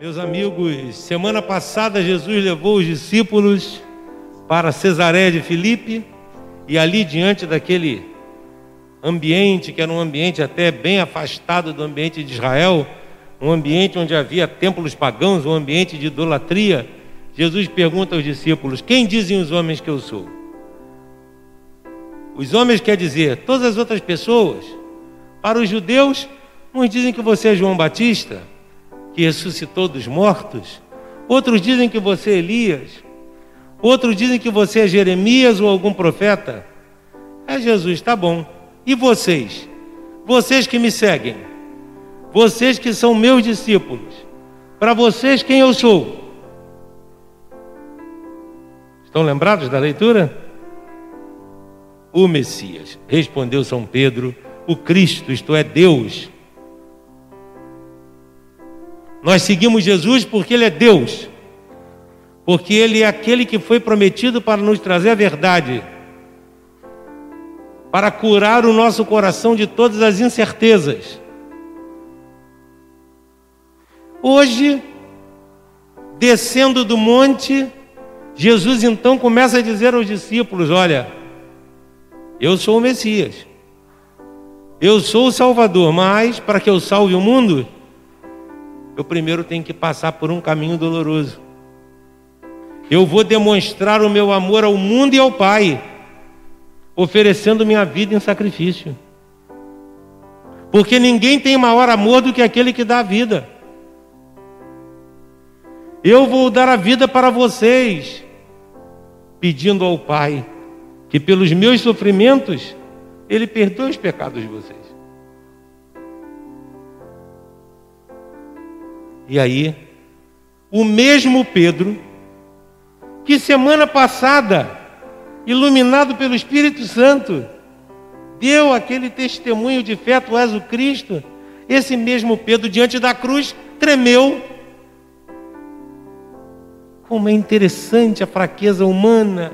Meus amigos, semana passada Jesus levou os discípulos para Cesareia de Filipe e ali diante daquele ambiente que era um ambiente até bem afastado do ambiente de Israel, um ambiente onde havia templos pagãos, um ambiente de idolatria, Jesus pergunta aos discípulos: Quem dizem os homens que eu sou? Os homens quer dizer todas as outras pessoas. Para os judeus, uns dizem que você é João Batista, que ressuscitou dos mortos. Outros dizem que você é Elias. Outros dizem que você é Jeremias ou algum profeta. É Jesus, tá bom. E vocês? Vocês que me seguem. Vocês que são meus discípulos. Para vocês, quem eu sou? Estão lembrados da leitura? O Messias. Respondeu São Pedro, o Cristo, isto é, Deus. Nós seguimos Jesus porque Ele é Deus, porque Ele é aquele que foi prometido para nos trazer a verdade, para curar o nosso coração de todas as incertezas. Hoje, descendo do monte, Jesus então começa a dizer aos discípulos: Olha, eu sou o Messias, eu sou o Salvador, mas para que eu salve o mundo, eu primeiro tenho que passar por um caminho doloroso. Eu vou demonstrar o meu amor ao mundo e ao Pai, oferecendo minha vida em sacrifício. Porque ninguém tem maior amor do que aquele que dá a vida. Eu vou dar a vida para vocês, pedindo ao Pai que pelos meus sofrimentos Ele perdoe os pecados de vocês. E aí, o mesmo Pedro, que semana passada, iluminado pelo Espírito Santo, deu aquele testemunho de fé, tu és o Cristo, esse mesmo Pedro, diante da cruz, tremeu. Como é interessante a fraqueza humana.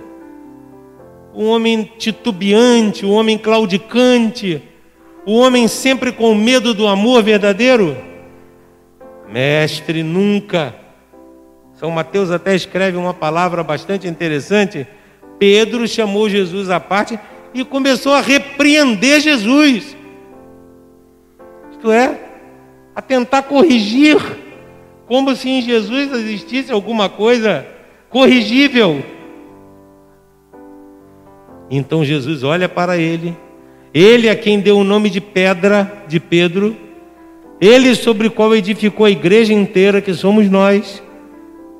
O homem titubeante, o homem claudicante, o homem sempre com medo do amor verdadeiro. Mestre, nunca. São Mateus até escreve uma palavra bastante interessante. Pedro chamou Jesus à parte e começou a repreender Jesus. Isto é, a tentar corrigir, como se em Jesus existisse alguma coisa corrigível. Então Jesus olha para ele, ele é quem deu o nome de pedra de Pedro, ele sobre o qual edificou a igreja inteira, que somos nós.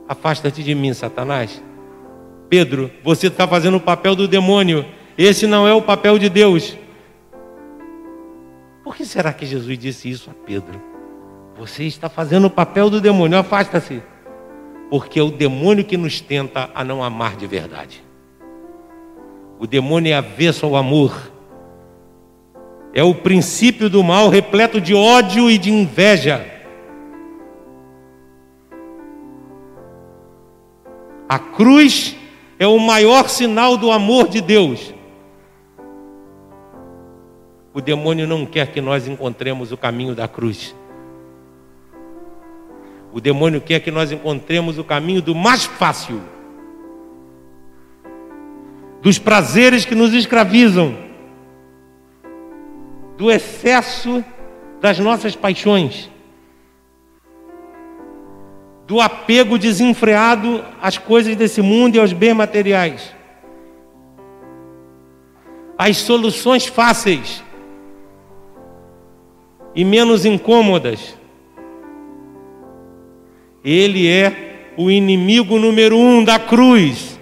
Afasta-te de mim, Satanás. Pedro, você está fazendo o papel do demônio. Esse não é o papel de Deus. Por que será que Jesus disse isso a Pedro? Você está fazendo o papel do demônio, afasta-se. Porque é o demônio que nos tenta a não amar de verdade. O demônio é avesso ao amor é o princípio do mal repleto de ódio e de inveja. A cruz é o maior sinal do amor de Deus. O demônio não quer que nós encontremos o caminho da cruz. O demônio quer que nós encontremos o caminho do mais fácil, dos prazeres que nos escravizam do excesso das nossas paixões, do apego desenfreado às coisas desse mundo e aos bens materiais, às soluções fáceis e menos incômodas. Ele é o inimigo número um da cruz.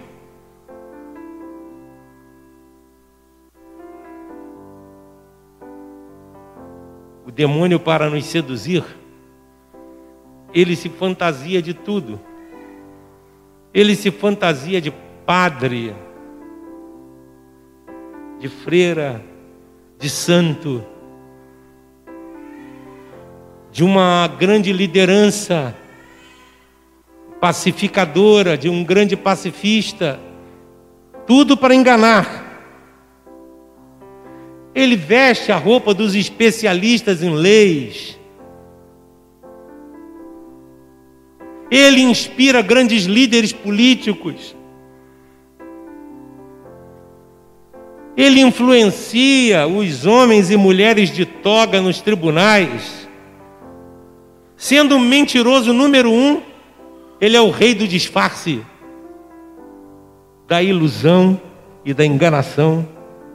Demônio para nos seduzir, ele se fantasia de tudo. Ele se fantasia de padre, de freira, de santo, de uma grande liderança pacificadora, de um grande pacifista, tudo para enganar. Ele veste a roupa dos especialistas em leis. Ele inspira grandes líderes políticos. Ele influencia os homens e mulheres de toga nos tribunais. Sendo um mentiroso número um, ele é o rei do disfarce, da ilusão e da enganação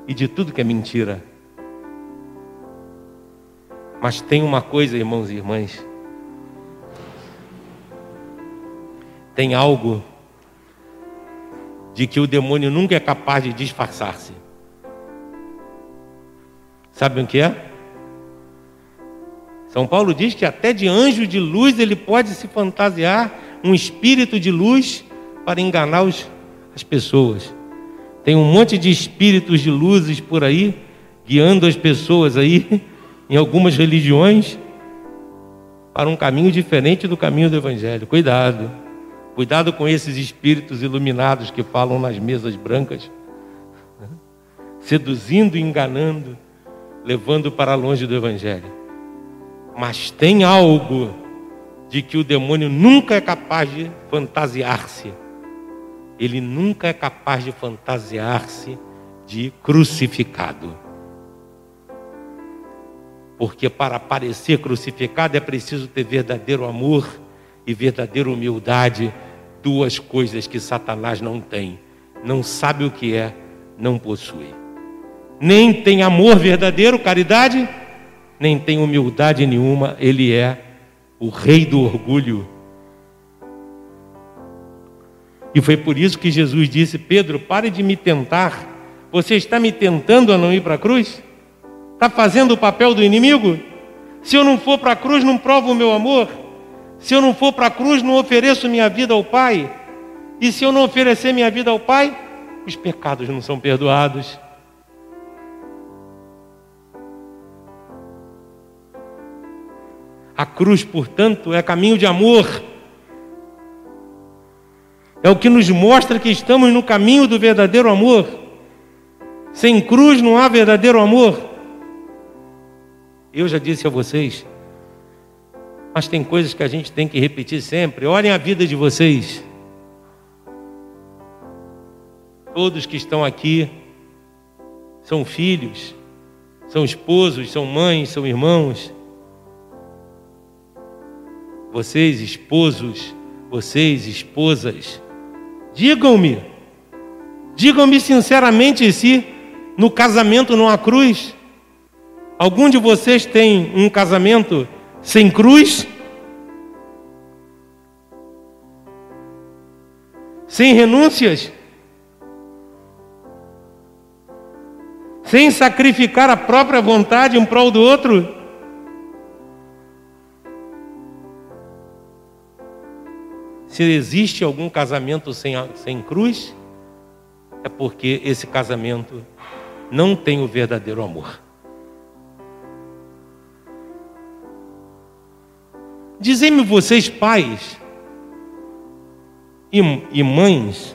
e de tudo que é mentira. Mas tem uma coisa, irmãos e irmãs. Tem algo de que o demônio nunca é capaz de disfarçar-se. Sabem o que é? São Paulo diz que até de anjo de luz ele pode se fantasiar, um espírito de luz, para enganar os, as pessoas. Tem um monte de espíritos de luzes por aí, guiando as pessoas aí, em algumas religiões, para um caminho diferente do caminho do Evangelho. Cuidado. Cuidado com esses espíritos iluminados que falam nas mesas brancas, seduzindo e enganando levando para longe do Evangelho. Mas tem algo de que o demônio nunca é capaz de fantasiar-se. Ele nunca é capaz de fantasiar-se de crucificado. Porque para parecer crucificado é preciso ter verdadeiro amor e verdadeira humildade, duas coisas que Satanás não tem. Não sabe o que é, não possui nem tem amor verdadeiro, caridade, nem tem humildade nenhuma, ele é o rei do orgulho. E foi por isso que Jesus disse: Pedro, pare de me tentar. Você está me tentando a não ir para a cruz? Está fazendo o papel do inimigo? Se eu não for para a cruz, não provo o meu amor. Se eu não for para a cruz, não ofereço minha vida ao Pai. E se eu não oferecer minha vida ao Pai, os pecados não são perdoados. A cruz, portanto, é caminho de amor. É o que nos mostra que estamos no caminho do verdadeiro amor. Sem cruz não há verdadeiro amor. Eu já disse a vocês, mas tem coisas que a gente tem que repetir sempre. Olhem a vida de vocês. Todos que estão aqui são filhos, são esposos, são mães, são irmãos. Vocês, esposos, vocês, esposas, digam-me, digam-me sinceramente se no casamento não há cruz. Algum de vocês tem um casamento sem cruz? Sem renúncias? Sem sacrificar a própria vontade um prol do outro? Se existe algum casamento sem, sem cruz, é porque esse casamento não tem o verdadeiro amor. Dizem-me vocês, pais e, e mães,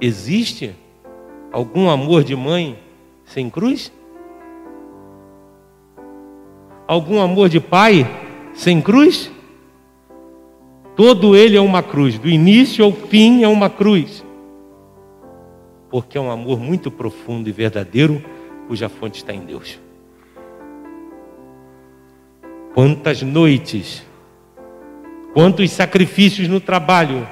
existe algum amor de mãe sem cruz? Algum amor de pai sem cruz? Todo ele é uma cruz, do início ao fim é uma cruz. Porque é um amor muito profundo e verdadeiro, cuja fonte está em Deus. Quantas noites, quantos sacrifícios no trabalho,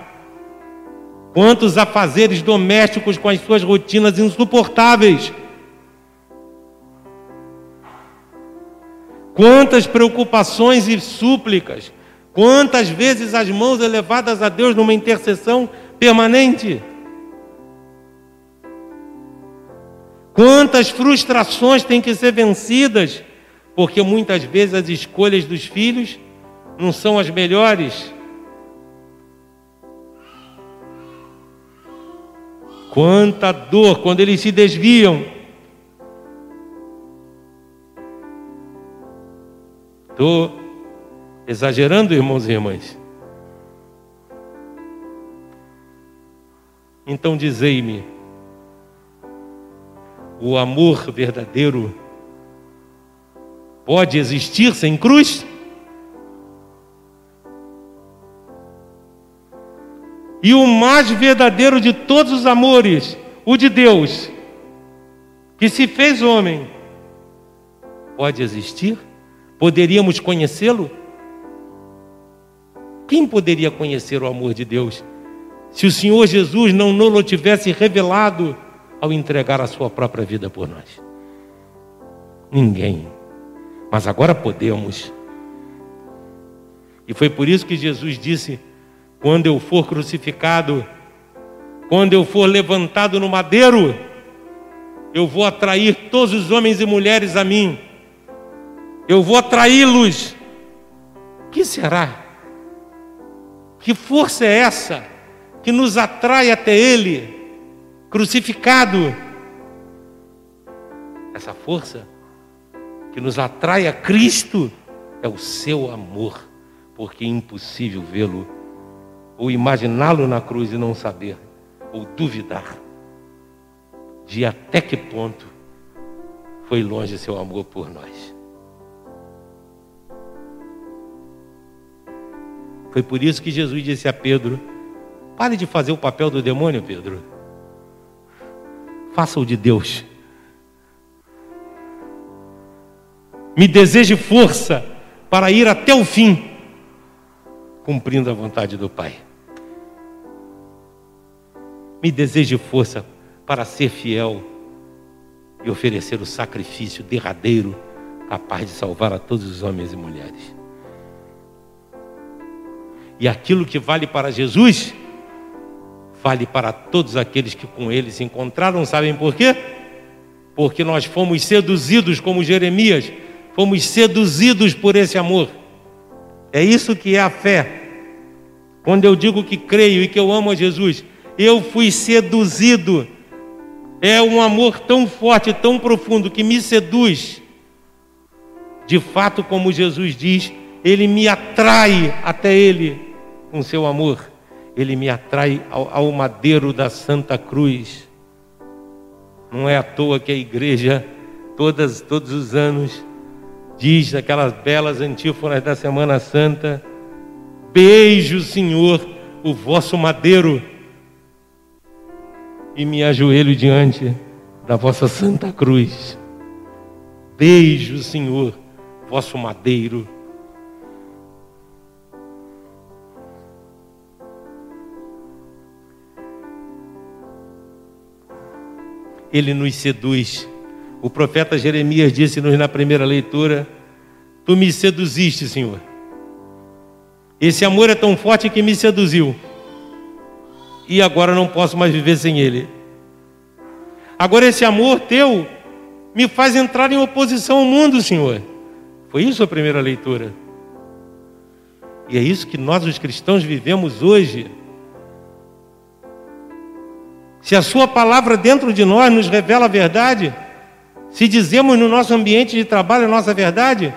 quantos afazeres domésticos com as suas rotinas insuportáveis? Quantas preocupações e súplicas, quantas vezes as mãos elevadas a Deus numa intercessão permanente. Quantas frustrações têm que ser vencidas, porque muitas vezes as escolhas dos filhos não são as melhores. Quanta dor quando eles se desviam. Estou exagerando, irmãos e irmãs? Então dizei-me, o amor verdadeiro pode existir sem cruz? E o mais verdadeiro de todos os amores, o de Deus, que se fez homem, pode existir? Poderíamos conhecê-lo? Quem poderia conhecer o amor de Deus se o Senhor Jesus não nos tivesse revelado ao entregar a sua própria vida por nós? Ninguém. Mas agora podemos. E foi por isso que Jesus disse: quando eu for crucificado, quando eu for levantado no madeiro, eu vou atrair todos os homens e mulheres a mim, eu vou atraí-los. Que será? Que força é essa que nos atrai até Ele, crucificado? Essa força que nos atrai a Cristo é o seu amor, porque é impossível vê-lo ou imaginá-lo na cruz e não saber, ou duvidar de até que ponto foi longe seu amor por nós. Foi por isso que Jesus disse a Pedro: pare de fazer o papel do demônio, Pedro. Faça o de Deus. Me deseje força para ir até o fim, cumprindo a vontade do Pai me deseje força para ser fiel e oferecer o sacrifício derradeiro capaz de salvar a todos os homens e mulheres. E aquilo que vale para Jesus, vale para todos aqueles que com ele se encontraram, sabem por quê? Porque nós fomos seduzidos, como Jeremias, fomos seduzidos por esse amor. É isso que é a fé. Quando eu digo que creio e que eu amo a Jesus, eu fui seduzido. É um amor tão forte, tão profundo que me seduz. De fato, como Jesus diz, ele me atrai até ele com seu amor. Ele me atrai ao, ao madeiro da Santa Cruz. Não é à toa que a igreja, todas, todos os anos, diz aquelas belas antífonas da Semana Santa: Beijo, Senhor, o vosso madeiro e me ajoelho diante da vossa santa cruz. Beijo, Senhor, vosso madeiro. Ele nos seduz. O profeta Jeremias disse-nos na primeira leitura: Tu me seduziste, Senhor. Esse amor é tão forte que me seduziu e agora não posso mais viver sem Ele. Agora esse amor teu me faz entrar em oposição ao mundo, Senhor. Foi isso a primeira leitura. E é isso que nós, os cristãos, vivemos hoje. Se a Sua palavra dentro de nós nos revela a verdade, se dizemos no nosso ambiente de trabalho a nossa verdade,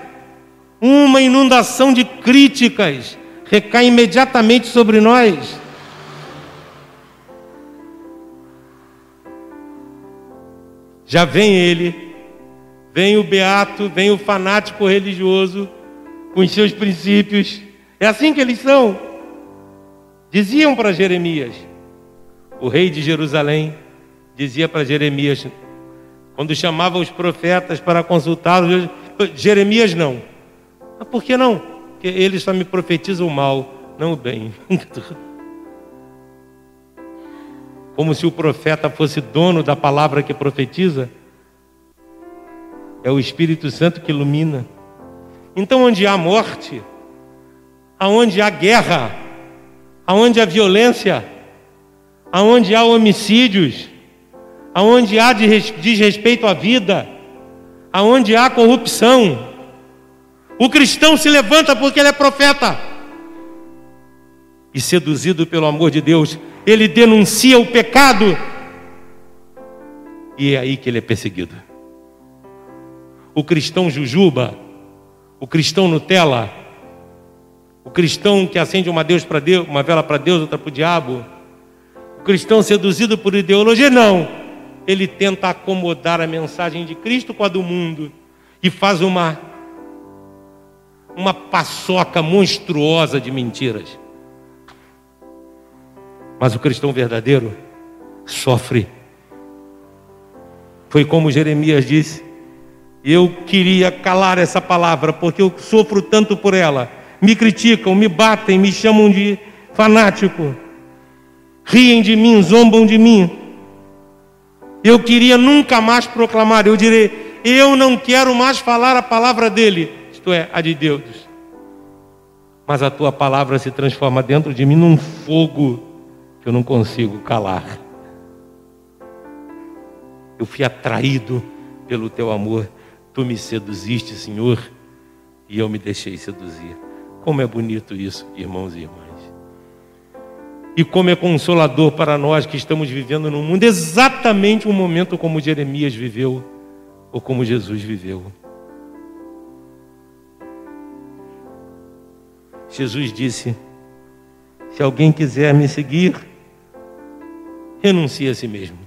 uma inundação de críticas recai imediatamente sobre nós. Já vem ele, vem o beato, vem o fanático religioso, com os seus princípios. É assim que eles são. Diziam para Jeremias, o rei de Jerusalém dizia para Jeremias, quando chamava os profetas para consultá-los, Jeremias não. Mas por que não? Porque eles só me profetizam o mal, não o bem. como se o profeta fosse dono da palavra que profetiza. É o Espírito Santo que ilumina. Então, onde há morte, aonde há guerra, aonde há violência, aonde há homicídios, aonde há desrespeito à vida, aonde há corrupção, o cristão se levanta porque ele é profeta. E seduzido pelo amor de Deus, ele denuncia o pecado, e é aí que ele é perseguido. O cristão jujuba, o cristão Nutella, o cristão que acende uma, Deus Deus, uma vela para Deus, outra para o diabo, o cristão seduzido por ideologia, não. Ele tenta acomodar a mensagem de Cristo com a do mundo e faz uma uma paçoca monstruosa de mentiras. Mas o cristão verdadeiro sofre. Foi como Jeremias disse: eu queria calar essa palavra, porque eu sofro tanto por ela. Me criticam, me batem, me chamam de fanático, riem de mim, zombam de mim. Eu queria nunca mais proclamar, eu direi, eu não quero mais falar a palavra dele, isto é, a de Deus. Mas a tua palavra se transforma dentro de mim num fogo que eu não consigo calar. Eu fui atraído pelo teu amor, tu me seduziste, Senhor, e eu me deixei seduzir. Como é bonito isso, irmãos e irmãs. E como é consolador para nós que estamos vivendo num mundo exatamente um momento como Jeremias viveu ou como Jesus viveu. Jesus disse: Se alguém quiser me seguir, renuncie a si mesmo.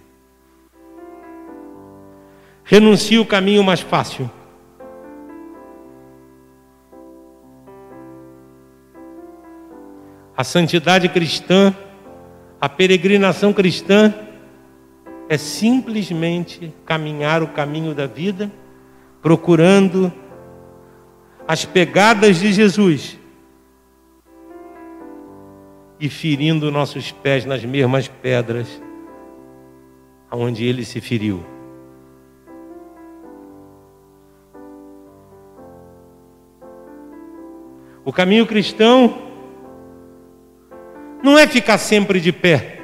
Renuncie o caminho mais fácil. A santidade cristã, a peregrinação cristã, é simplesmente caminhar o caminho da vida, procurando as pegadas de Jesus e ferindo nossos pés nas mesmas pedras aonde ele se feriu. O caminho cristão não é ficar sempre de pé,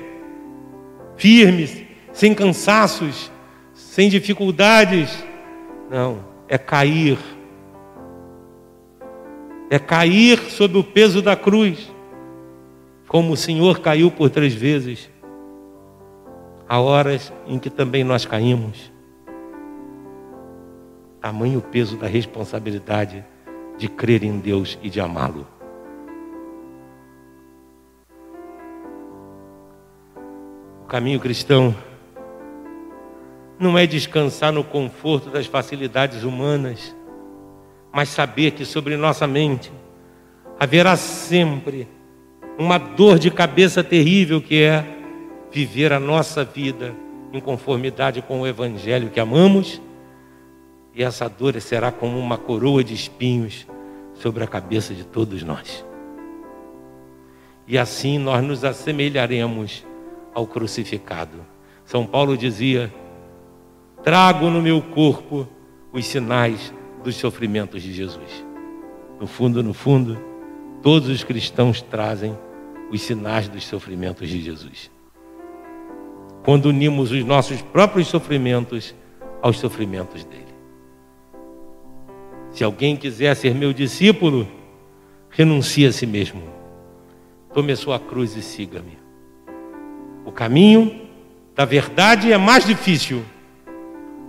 firmes, sem cansaços, sem dificuldades. Não, é cair. É cair sob o peso da cruz, como o Senhor caiu por três vezes. Há horas em que também nós caímos. Tamanho o peso da responsabilidade de crer em Deus e de amá-lo. Caminho cristão não é descansar no conforto das facilidades humanas, mas saber que sobre nossa mente haverá sempre uma dor de cabeça terrível que é viver a nossa vida em conformidade com o Evangelho que amamos, e essa dor será como uma coroa de espinhos sobre a cabeça de todos nós. E assim nós nos assemelharemos ao crucificado. São Paulo dizia: Trago no meu corpo os sinais dos sofrimentos de Jesus. No fundo, no fundo, todos os cristãos trazem os sinais dos sofrimentos de Jesus. Quando unimos os nossos próprios sofrimentos aos sofrimentos dele. Se alguém quiser ser meu discípulo, renuncie a si mesmo. Tome a sua cruz e siga-me. O caminho da verdade é mais difícil,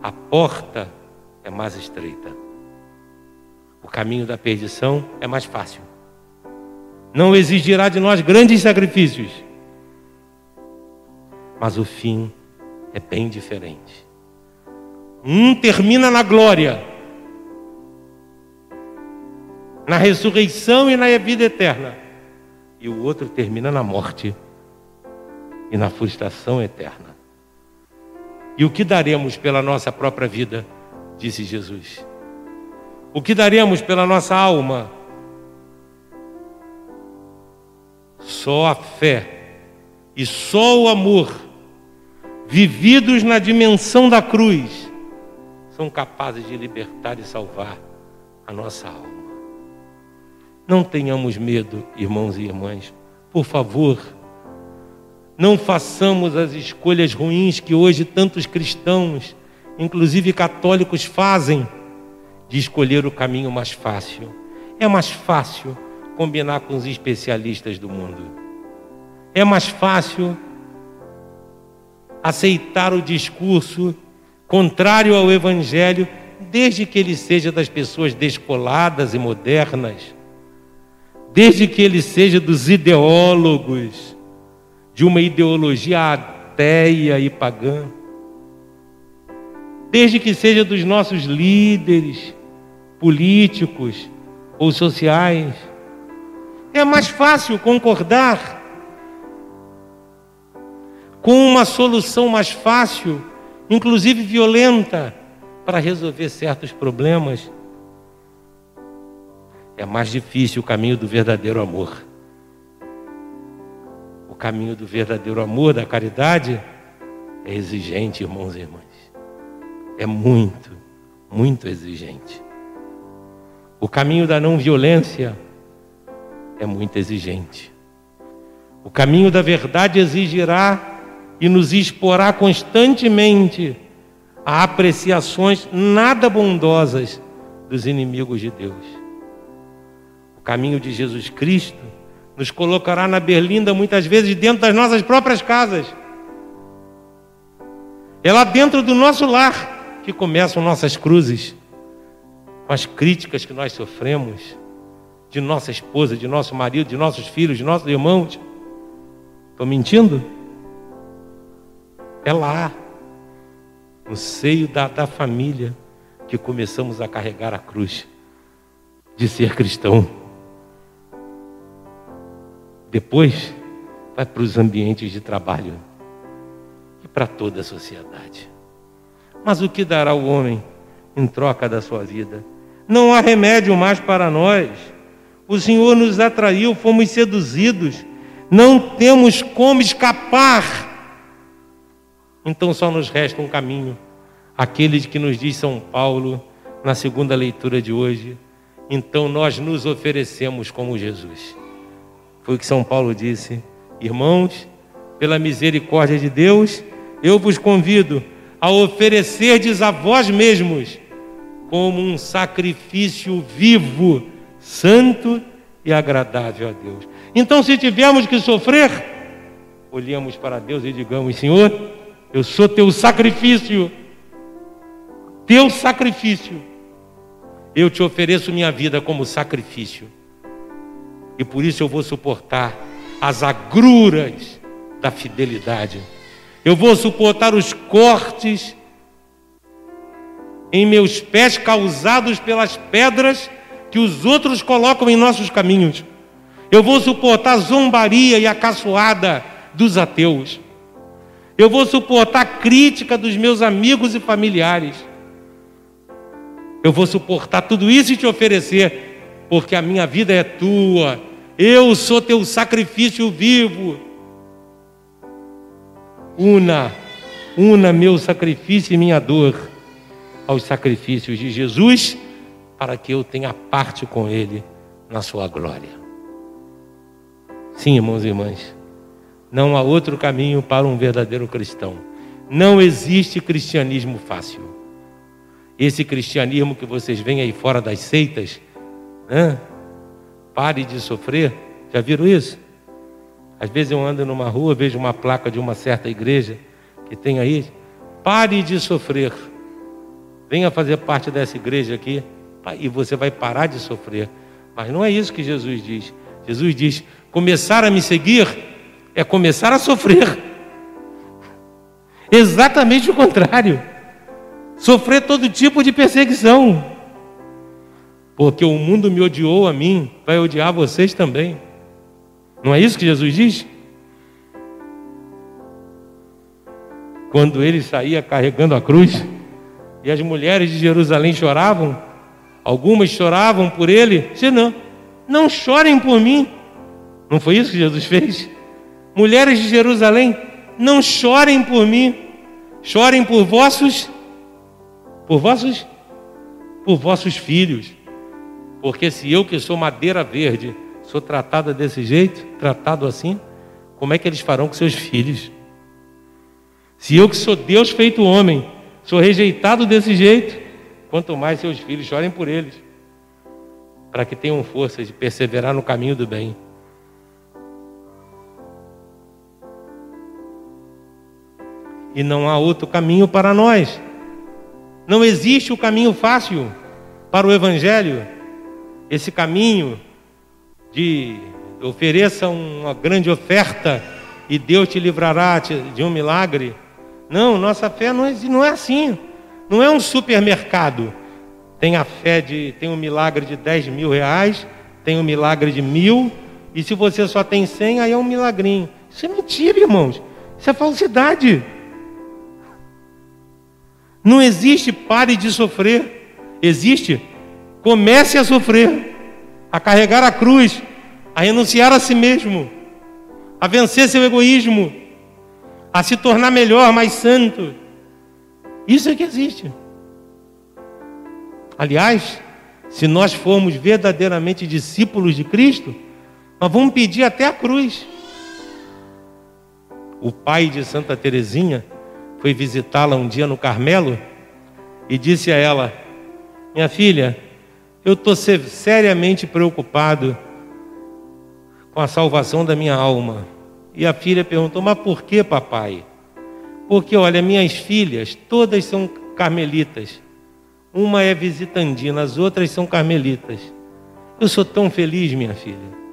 a porta é mais estreita. O caminho da perdição é mais fácil. Não exigirá de nós grandes sacrifícios, mas o fim é bem diferente. Um termina na glória, na ressurreição e na vida eterna, e o outro termina na morte e na frustração eterna. E o que daremos pela nossa própria vida? Disse Jesus. O que daremos pela nossa alma? Só a fé e só o amor, vividos na dimensão da cruz, são capazes de libertar e salvar a nossa alma. Não tenhamos medo, irmãos e irmãs, por favor não façamos as escolhas ruins que hoje tantos cristãos, inclusive católicos, fazem de escolher o caminho mais fácil. É mais fácil combinar com os especialistas do mundo. É mais fácil aceitar o discurso contrário ao Evangelho, desde que ele seja das pessoas descoladas e modernas, desde que ele seja dos ideólogos de uma ideologia ateia e pagã, desde que seja dos nossos líderes políticos ou sociais. É mais fácil concordar com uma solução mais fácil, inclusive violenta, para resolver certos problemas. É mais difícil o caminho do verdadeiro amor. Caminho do verdadeiro amor, da caridade, é exigente, irmãos e irmãs. É muito, muito exigente. O caminho da não violência é muito exigente. O caminho da verdade exigirá e nos exporá constantemente a apreciações nada bondosas dos inimigos de Deus. O caminho de Jesus Cristo nos colocará na berlinda muitas vezes dentro das nossas próprias casas. É lá dentro do nosso lar que começam nossas cruzes, com as críticas que nós sofremos de nossa esposa, de nosso marido, de nossos filhos, de nossos irmãos. Estou mentindo? É lá, no seio da, da família, que começamos a carregar a cruz de ser cristão. Depois, vai para os ambientes de trabalho e para toda a sociedade. Mas o que dará o homem em troca da sua vida? Não há remédio mais para nós. O Senhor nos atraiu, fomos seduzidos, não temos como escapar. Então só nos resta um caminho, aquele que nos diz São Paulo na segunda leitura de hoje. Então nós nos oferecemos como Jesus. Foi o que São Paulo disse, irmãos, pela misericórdia de Deus, eu vos convido a oferecerdes a vós mesmos como um sacrifício vivo, santo e agradável a Deus. Então, se tivermos que sofrer, olhemos para Deus e digamos: Senhor, eu sou teu sacrifício, teu sacrifício. Eu te ofereço minha vida como sacrifício, e por isso eu vou suportar as agruras da fidelidade eu vou suportar os cortes em meus pés causados pelas pedras que os outros colocam em nossos caminhos. Eu vou suportar a zombaria e a caçoada dos ateus. Eu vou suportar a crítica dos meus amigos e familiares. Eu vou suportar tudo isso e te oferecer, porque a minha vida é tua. Eu sou teu sacrifício vivo. Una, una meu sacrifício e minha dor aos sacrifícios de Jesus, para que eu tenha parte com Ele na sua glória. Sim, irmãos e irmãs, não há outro caminho para um verdadeiro cristão. Não existe cristianismo fácil. Esse cristianismo que vocês veem aí fora das seitas, né? pare de sofrer. Já viram isso? Às vezes eu ando numa rua, vejo uma placa de uma certa igreja que tem aí. Pare de sofrer. Venha fazer parte dessa igreja aqui e você vai parar de sofrer. Mas não é isso que Jesus diz. Jesus diz: começar a me seguir é começar a sofrer. Exatamente o contrário. Sofrer todo tipo de perseguição. Porque o mundo me odiou a mim, vai odiar vocês também. Não é isso que Jesus diz? Quando ele saía carregando a cruz e as mulheres de Jerusalém choravam, algumas choravam por ele, disse, não, não chorem por mim. Não foi isso que Jesus fez? Mulheres de Jerusalém, não chorem por mim, chorem por vossos, por vossos, por vossos filhos. Porque se eu que sou madeira verde, sou tratada desse jeito, tratado assim, como é que eles farão com seus filhos? Se eu que sou Deus feito homem, sou rejeitado desse jeito, quanto mais seus filhos chorem por eles, para que tenham força de perseverar no caminho do bem. E não há outro caminho para nós. Não existe o caminho fácil para o Evangelho. Esse caminho de ofereça uma grande oferta e Deus te livrará de um milagre. Não, nossa fé não é, não é assim. Não é um supermercado. Tem a fé de, tem um milagre de 10 mil reais, tem um milagre de mil, e se você só tem 100, aí é um milagrinho. Isso é mentira, irmãos. Isso é falsidade. Não existe pare de sofrer. Existe comece a sofrer, a carregar a cruz, a renunciar a si mesmo, a vencer seu egoísmo, a se tornar melhor, mais santo. Isso é que existe. Aliás, se nós formos verdadeiramente discípulos de Cristo, nós vamos pedir até a cruz. O pai de Santa Teresinha foi visitá-la um dia no Carmelo e disse a ela: Minha filha, eu estou seriamente preocupado com a salvação da minha alma. E a filha perguntou: Mas por que, papai? Porque, olha, minhas filhas, todas são carmelitas. Uma é visitandina, as outras são carmelitas. Eu sou tão feliz, minha filha.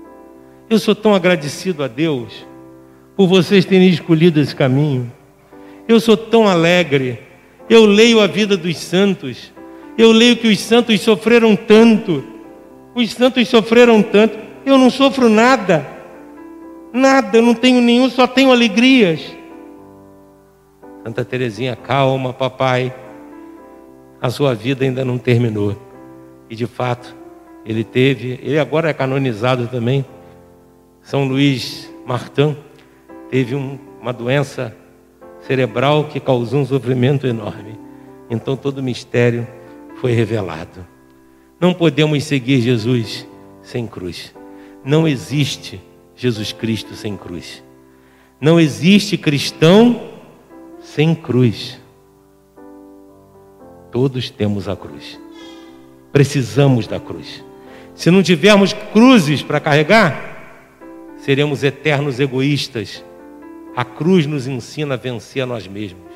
Eu sou tão agradecido a Deus por vocês terem escolhido esse caminho. Eu sou tão alegre. Eu leio a vida dos santos. Eu leio que os santos sofreram tanto. Os santos sofreram tanto. Eu não sofro nada. Nada, eu não tenho nenhum, só tenho alegrias. Santa Terezinha, calma, papai a sua vida ainda não terminou. E de fato, ele teve, ele agora é canonizado também. São Luís Martin teve um, uma doença cerebral que causou um sofrimento enorme. Então todo mistério foi revelado. Não podemos seguir Jesus sem cruz. Não existe Jesus Cristo sem cruz. Não existe cristão sem cruz. Todos temos a cruz. Precisamos da cruz. Se não tivermos cruzes para carregar, seremos eternos egoístas. A cruz nos ensina a vencer a nós mesmos.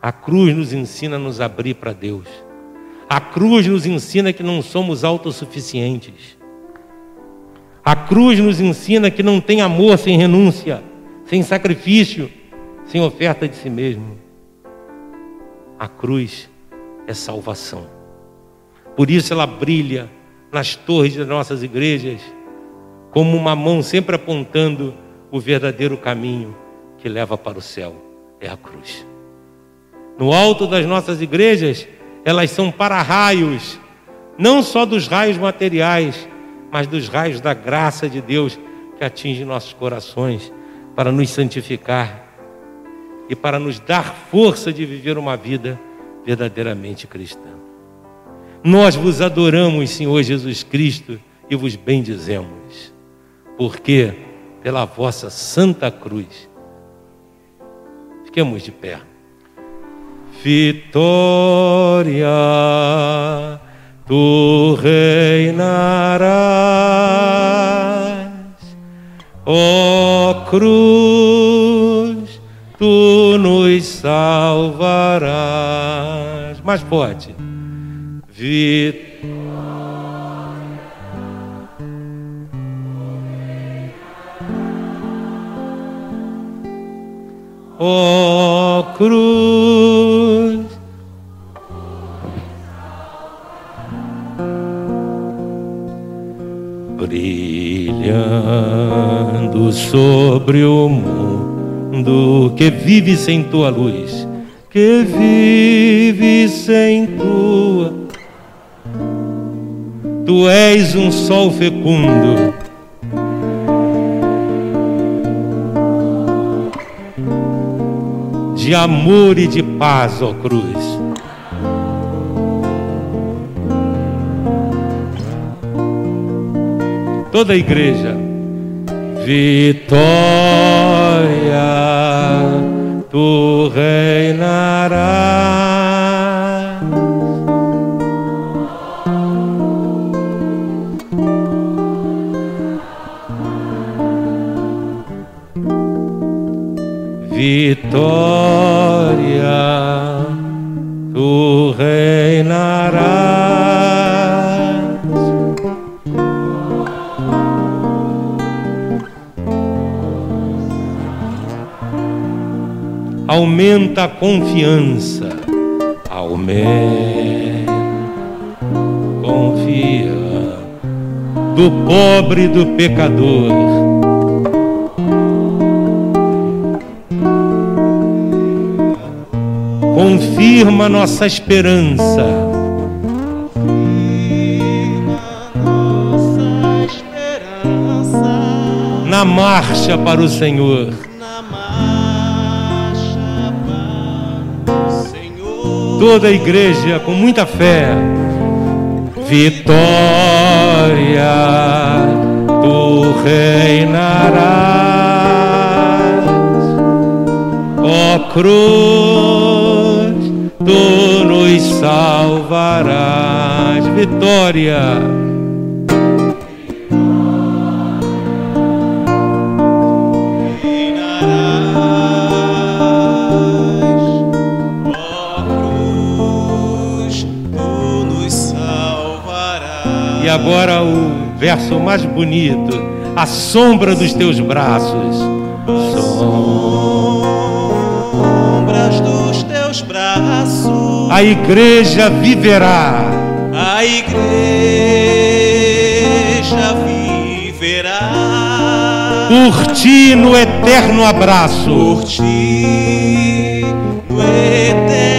A cruz nos ensina a nos abrir para Deus. A cruz nos ensina que não somos autossuficientes. A cruz nos ensina que não tem amor sem renúncia, sem sacrifício, sem oferta de si mesmo. A cruz é salvação. Por isso ela brilha nas torres das nossas igrejas, como uma mão sempre apontando o verdadeiro caminho que leva para o céu é a cruz. No alto das nossas igrejas, elas são para-raios, não só dos raios materiais, mas dos raios da graça de Deus que atinge nossos corações para nos santificar e para nos dar força de viver uma vida verdadeiramente cristã. Nós vos adoramos, Senhor Jesus Cristo, e vos bendizemos, porque pela vossa santa cruz. Fiquemos de pé. Vitória, tu reinarás, ó cruz tu nos salvarás. Mais forte. Vitória. Ó cruz, brilhando sobre o mundo que vive sem tua luz, que vive sem tua. Tu és um sol fecundo. De amor e de paz, ó cruz. Toda a igreja vitória, tu reinarás. Vitória, aumenta a confiança. Aumenta confia do pobre do pecador. Confirma nossa esperança. Confirma nossa esperança. Na marcha para o Senhor. Toda a igreja com muita fé. Vitória, tu reinarás. Ó cruz, tu nos salvarás. Vitória. Agora o verso mais bonito. A sombra dos teus braços. Sombras dos teus braços, A igreja viverá. a igreja viverá. Por ti no eterno abraço. Por ti, no eterno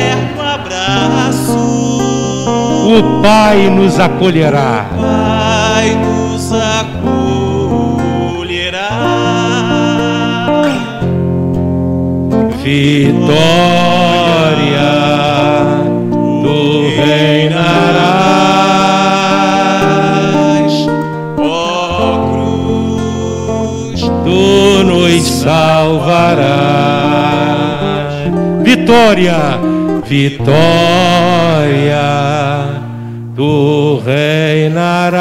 O Pai nos acolherá. Pai nos acolherá. Vitória, tu reinarás. Ó cruz, Tu nos salvarás. Vitória, vitória, tu reinarás.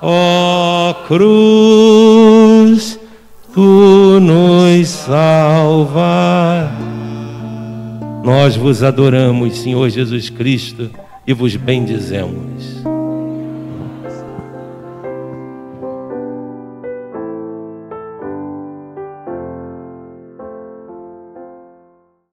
Ó cruz, tu nos salvas. Nós vos adoramos, Senhor Jesus Cristo, e vos bendizemos.